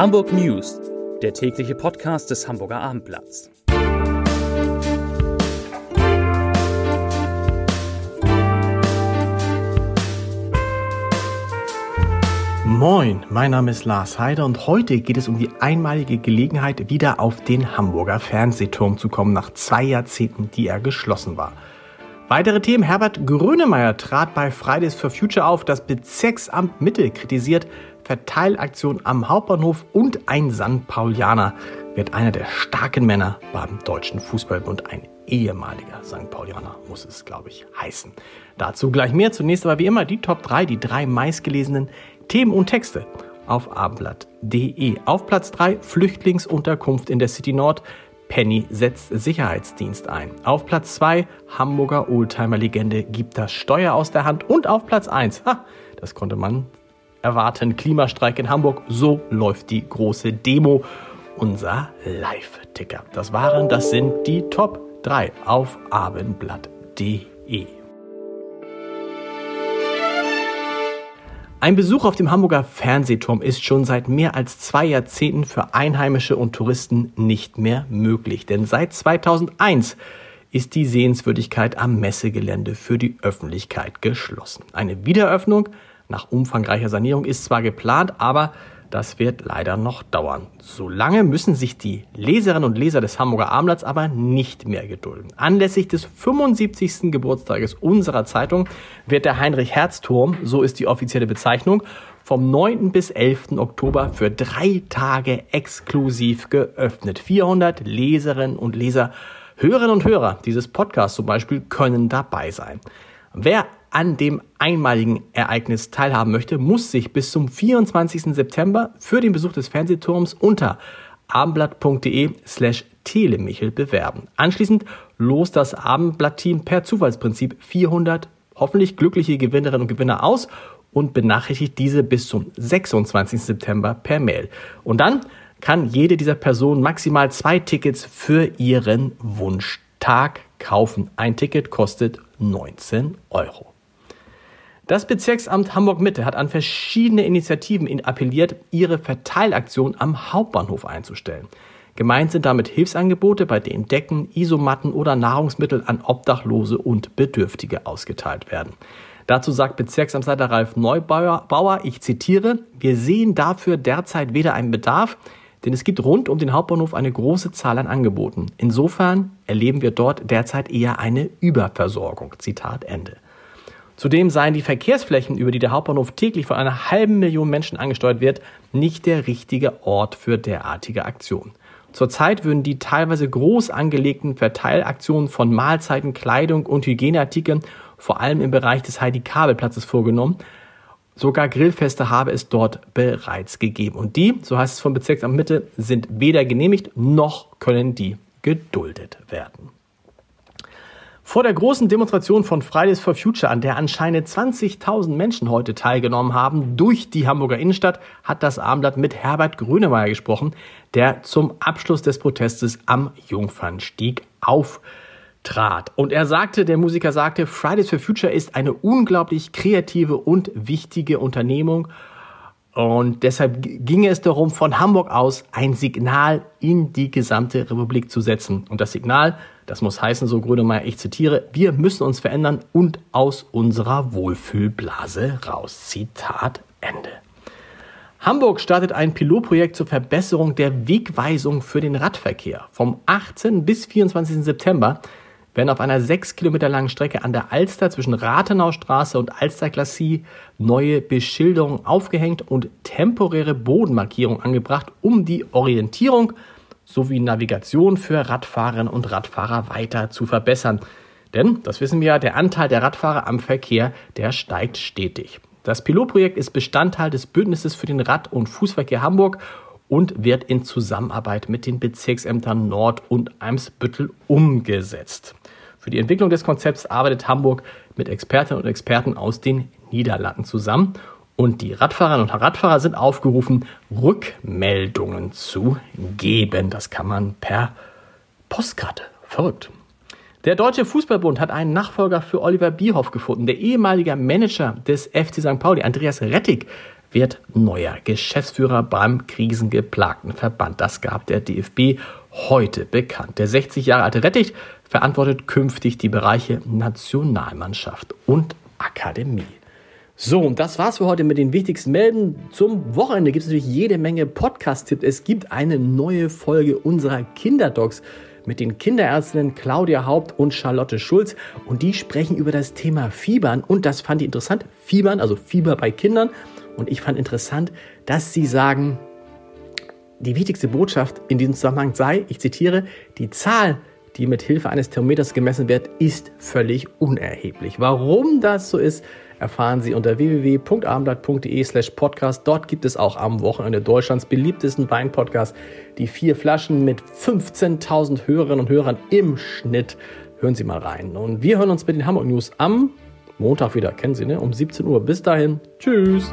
Hamburg News, der tägliche Podcast des Hamburger Abendblatts. Moin, mein Name ist Lars Heider und heute geht es um die einmalige Gelegenheit, wieder auf den Hamburger Fernsehturm zu kommen, nach zwei Jahrzehnten, die er geschlossen war. Weitere Themen. Herbert Grönemeyer trat bei Fridays for Future auf, das Bezirksamt Mitte kritisiert Verteilaktion am Hauptbahnhof und ein St. Paulianer wird einer der starken Männer beim Deutschen Fußballbund. Ein ehemaliger St. Paulianer muss es, glaube ich, heißen. Dazu gleich mehr. Zunächst aber wie immer die Top 3, die drei meistgelesenen Themen und Texte auf abendblatt.de. Auf Platz 3 Flüchtlingsunterkunft in der City Nord. Penny setzt Sicherheitsdienst ein. Auf Platz 2 Hamburger Oldtimer-Legende gibt das Steuer aus der Hand. Und auf Platz 1, ha, das konnte man erwarten, Klimastreik in Hamburg. So läuft die große Demo. Unser Live-Ticker. Das waren, das sind die Top 3 auf abendblatt.de. Ein Besuch auf dem Hamburger Fernsehturm ist schon seit mehr als zwei Jahrzehnten für Einheimische und Touristen nicht mehr möglich. Denn seit 2001 ist die Sehenswürdigkeit am Messegelände für die Öffentlichkeit geschlossen. Eine Wiedereröffnung nach umfangreicher Sanierung ist zwar geplant, aber das wird leider noch dauern. Solange müssen sich die Leserinnen und Leser des Hamburger Abendblatts aber nicht mehr gedulden. Anlässlich des 75. Geburtstages unserer Zeitung wird der Heinrich-Herz-Turm, so ist die offizielle Bezeichnung, vom 9. bis 11. Oktober für drei Tage exklusiv geöffnet. 400 Leserinnen und Leser, Hörerinnen und Hörer dieses Podcasts zum Beispiel können dabei sein. Wer an dem einmaligen Ereignis teilhaben möchte, muss sich bis zum 24. September für den Besuch des Fernsehturms unter abendblatt.de slash telemichel bewerben. Anschließend lost das Abendblatt-Team per Zufallsprinzip 400 hoffentlich glückliche Gewinnerinnen und Gewinner aus und benachrichtigt diese bis zum 26. September per Mail. Und dann kann jede dieser Personen maximal zwei Tickets für ihren Wunschtag kaufen. Ein Ticket kostet 19 Euro. Das Bezirksamt Hamburg-Mitte hat an verschiedene Initiativen appelliert, ihre Verteilaktion am Hauptbahnhof einzustellen. Gemeint sind damit Hilfsangebote, bei denen Decken, Isomatten oder Nahrungsmittel an Obdachlose und Bedürftige ausgeteilt werden. Dazu sagt Bezirksamtsleiter Ralf Neubauer, ich zitiere, wir sehen dafür derzeit weder einen Bedarf, denn es gibt rund um den Hauptbahnhof eine große Zahl an Angeboten. Insofern erleben wir dort derzeit eher eine Überversorgung. Zitat Ende. Zudem seien die Verkehrsflächen, über die der Hauptbahnhof täglich von einer halben Million Menschen angesteuert wird, nicht der richtige Ort für derartige Aktionen. Zurzeit würden die teilweise groß angelegten Verteilaktionen von Mahlzeiten, Kleidung und Hygieneartikeln vor allem im Bereich des Heidi-Kabel-Platzes vorgenommen. Sogar Grillfeste habe es dort bereits gegeben. Und die, so heißt es vom Bezirksamt Mitte, sind weder genehmigt noch können die geduldet werden. Vor der großen Demonstration von Fridays for Future, an der anscheinend 20.000 Menschen heute teilgenommen haben, durch die Hamburger Innenstadt, hat das Abendblatt mit Herbert Grönemeyer gesprochen, der zum Abschluss des Protestes am Jungfernstieg auftrat. Und er sagte, der Musiker sagte, Fridays for Future ist eine unglaublich kreative und wichtige Unternehmung. Und deshalb ging es darum, von Hamburg aus ein Signal in die gesamte Republik zu setzen. Und das Signal das muss heißen, so Grönemeyer, ich zitiere, wir müssen uns verändern und aus unserer Wohlfühlblase raus. Zitat Ende. Hamburg startet ein Pilotprojekt zur Verbesserung der Wegweisung für den Radverkehr. Vom 18. bis 24. September werden auf einer sechs Kilometer langen Strecke an der Alster zwischen Rathenaustraße und Alsterklassie neue Beschilderungen aufgehängt und temporäre Bodenmarkierungen angebracht, um die Orientierung sowie Navigation für Radfahrerinnen und Radfahrer weiter zu verbessern. Denn, das wissen wir ja, der Anteil der Radfahrer am Verkehr, der steigt stetig. Das Pilotprojekt ist Bestandteil des Bündnisses für den Rad- und Fußverkehr Hamburg und wird in Zusammenarbeit mit den Bezirksämtern Nord und Eimsbüttel umgesetzt. Für die Entwicklung des Konzepts arbeitet Hamburg mit Expertinnen und Experten aus den Niederlanden zusammen und die Radfahrerinnen und Radfahrer sind aufgerufen, Rückmeldungen zu geben. Das kann man per Postkarte. Verrückt. Der Deutsche Fußballbund hat einen Nachfolger für Oliver Bierhoff gefunden. Der ehemalige Manager des FC St. Pauli, Andreas Rettig, wird neuer Geschäftsführer beim krisengeplagten Verband. Das gab der DFB heute bekannt. Der 60 Jahre alte Rettich verantwortet künftig die Bereiche Nationalmannschaft und Akademie. So, und das war's für heute mit den wichtigsten Melden. Zum Wochenende gibt es natürlich jede Menge Podcast-Tipps. Es gibt eine neue Folge unserer Kinderdocs mit den Kinderärztinnen Claudia Haupt und Charlotte Schulz. Und die sprechen über das Thema Fiebern. Und das fand ich interessant. Fiebern, also Fieber bei Kindern. Und ich fand interessant, dass sie sagen, die wichtigste Botschaft in diesem Zusammenhang sei, ich zitiere, die Zahl die mit Hilfe eines Thermometers gemessen wird, ist völlig unerheblich. Warum das so ist, erfahren Sie unter www.abendblatt.de slash podcast. Dort gibt es auch am Wochenende Deutschlands beliebtesten Weinpodcast. Die vier Flaschen mit 15.000 Hörerinnen und Hörern im Schnitt. Hören Sie mal rein. Und wir hören uns mit den Hamburg News am Montag wieder. Kennen Sie, ne? Um 17 Uhr. Bis dahin. Tschüss.